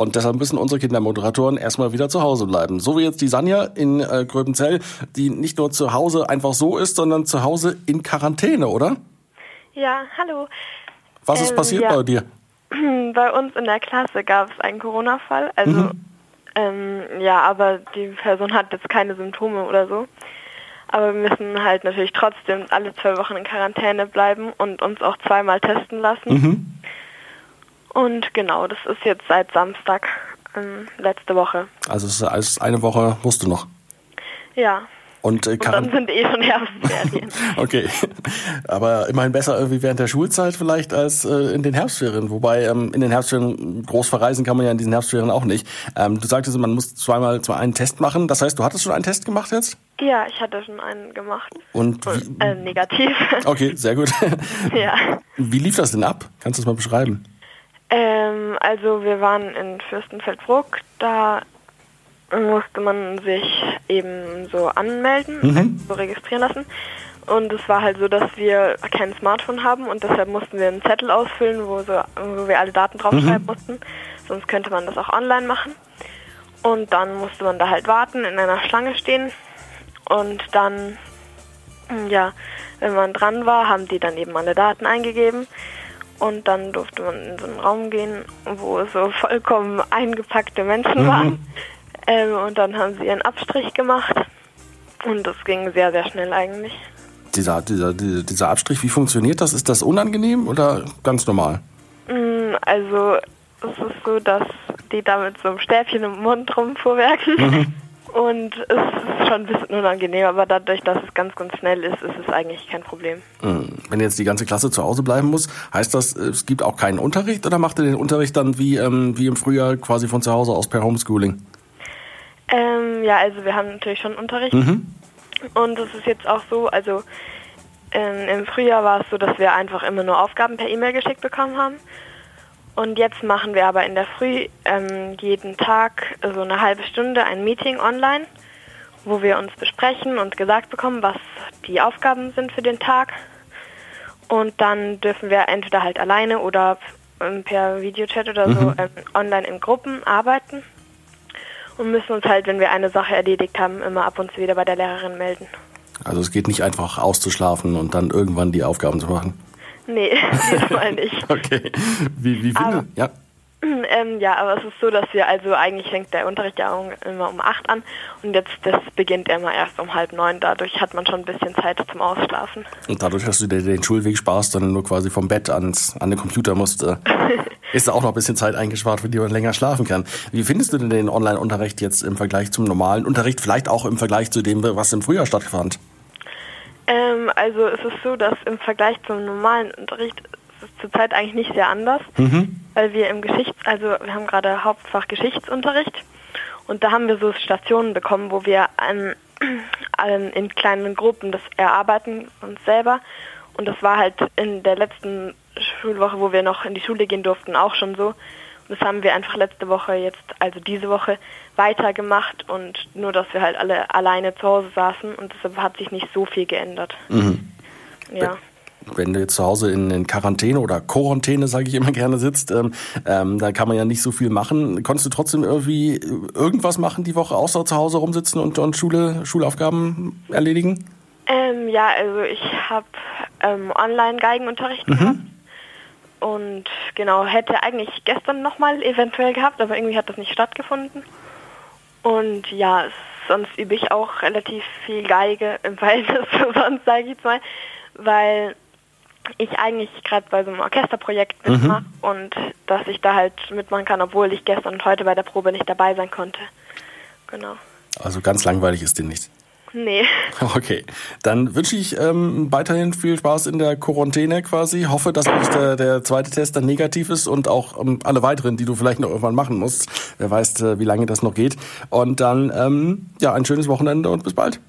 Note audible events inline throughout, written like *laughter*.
Und deshalb müssen unsere Kindermoderatoren erstmal wieder zu Hause bleiben. So wie jetzt die Sanja in äh, Gröbenzell, die nicht nur zu Hause einfach so ist, sondern zu Hause in Quarantäne, oder? Ja, hallo. Was ist Ähm, passiert ja. bei dir? *clears throat* Bei uns in der Klasse gab es einen Corona-Fall. Also, Mhm. ähm, ja, aber die Person hat jetzt keine Symptome oder so. Aber wir müssen halt natürlich trotzdem alle zwei Wochen in Quarantäne bleiben und uns auch zweimal testen lassen. Mhm. Und genau, das ist jetzt seit Samstag, ähm, letzte Woche. Also es ist eine Woche musst du noch. Ja. Und, äh, Und dann sind eh schon Herbstferien. *laughs* Okay, aber immerhin besser irgendwie während der Schulzeit vielleicht als äh, in den Herbstferien. Wobei ähm, in den Herbstferien groß verreisen kann man ja in diesen Herbstferien auch nicht. Ähm, du sagtest, man muss zweimal zwar einen Test machen. Das heißt, du hattest schon einen Test gemacht jetzt? ja, ich hatte schon einen gemacht. Und wie, Äh, negativ. okay, sehr gut. *laughs* ja. Wie lief das denn ab? Kannst du das mal beschreiben? Ähm, also wir waren in Fürstenfeldbruck, da musste man sich eben so anmelden, Mhm. also so registrieren lassen. Und es war halt so, dass wir kein Smartphone haben und deshalb mussten wir einen Zettel ausfüllen, wo, so, wo wir alle Daten draufschreiben mussten. Sonst könnte man das auch online machen. Und dann musste man da halt warten, in einer Schlange stehen. Und dann, ja, wenn man dran war, haben die dann eben alle Daten eingegeben. Und dann durfte man in so einen Raum gehen, wo so vollkommen eingepackte Menschen waren. Ähm, und dann haben sie ihren Abstrich gemacht. Und das ging sehr, sehr schnell eigentlich. Dieser, dieser, dieser, Abstrich, wie funktioniert das? Ist das unangenehm oder ganz normal? Mm, Also es ist so, dass die da mit so einem Stäbchen im Mund rumfuhrwerken. *laughs* Und es ist schon ein bisschen unangenehm, aber dadurch, dass es ganz, ganz schnell ist, ist es eigentlich kein Problem. Hm, Wenn jetzt die ganze Klasse zu Hause bleiben muss, heißt das, es gibt auch keinen Unterricht oder macht ihr den Unterricht dann wie, ähm, wie im Frühjahr quasi von zu Hause aus per Homeschooling? Ähm, ja, also wir haben natürlich schon Unterricht. Und es ist jetzt auch so, also ähm, im Frühjahr war es so, dass wir einfach immer nur Aufgaben per E-Mail geschickt bekommen haben. Und jetzt machen wir aber in der Früh ähm, jeden Tag so eine halbe Stunde ein Meeting online, wo wir uns besprechen und gesagt bekommen, was die Aufgaben sind für den Tag. Und dann dürfen wir entweder halt alleine oder ähm, per Videochat oder so ähm, online in Gruppen arbeiten und müssen uns halt, wenn wir eine Sache erledigt haben, immer ab und zu wieder bei der Lehrerin melden. Also es geht nicht einfach auszuschlafen und dann irgendwann die Aufgaben zu machen. Nee, *laughs* *laughs* diesmal nicht. Okay. Wie, wie Aber- finde? Ja. *clears throat* ähm, ja, aber es ist so, dass wir, also eigentlich fängt der Unterricht ja immer um acht an und jetzt das beginnt immer erst um halb neun. Dadurch hat man schon ein bisschen Zeit zum Ausschlafen. Und dadurch, dass du dir den Schulweg sparst, dann nur quasi vom Bett ans, an den Computer musst, äh, *laughs* ist da auch noch ein bisschen Zeit eingespart, für die man länger schlafen kann. Wie findest du denn den Online-Unterricht jetzt im Vergleich zum normalen Unterricht? Vielleicht auch im Vergleich zu dem, was im Frühjahr stattfand? Ähm, also es ist so, dass im Vergleich zum normalen Unterricht ist es zurzeit eigentlich nicht sehr anders, weil wir im Geschichts-, also wir haben gerade Hauptfach Geschichtsunterricht und da haben wir so Stationen bekommen, wo wir an, *clears throat* an, in kleinen Gruppen das erarbeiten uns selber und das war halt in der letzten Schulwoche, wo wir noch in die Schule gehen durften, auch schon so. Das haben wir einfach letzte Woche jetzt, also diese Woche, weitergemacht und nur, dass wir halt alle alleine zu Hause saßen und deshalb hat sich nicht so viel geändert. Ja. Wenn du jetzt zu Hause in, in Quarantäne oder Quarantäne, sage ich immer gerne, sitzt, ähm, ähm, da kann man ja nicht so viel machen. Konntest du trotzdem irgendwie irgendwas machen die Woche, außer zu Hause rumsitzen und, und Schule, Schulaufgaben erledigen? Ähm, ja, also ich habe ähm, Online-Geigenunterricht gehabt und genau, hätte eigentlich gestern nochmal eventuell gehabt, aber irgendwie hat das nicht stattgefunden. Und ja, sonst übe ich auch relativ viel Geige im *laughs* Verhältnis zu sonst, sage ich jetzt mal, weil ich eigentlich gerade bei so einem Orchesterprojekt mitmache und dass ich da halt mitmachen kann, obwohl ich gestern und heute bei der Probe nicht dabei sein konnte. Genau. Also ganz langweilig ist dir nicht. Nee. *laughs* Okay, dann wünsche ich ähm, weiterhin viel Spaß in der Quarantäne quasi. Hoffe, dass nicht der, der zweite Test dann negativ ist und auch ähm, alle weiteren, die du vielleicht noch irgendwann machen musst. Wer weiß, äh, wie lange das noch geht. Und dann, ähm, ja, ein schönes Wochenende und bis bald.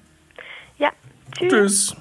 Ja. Tschüss. Tschüss.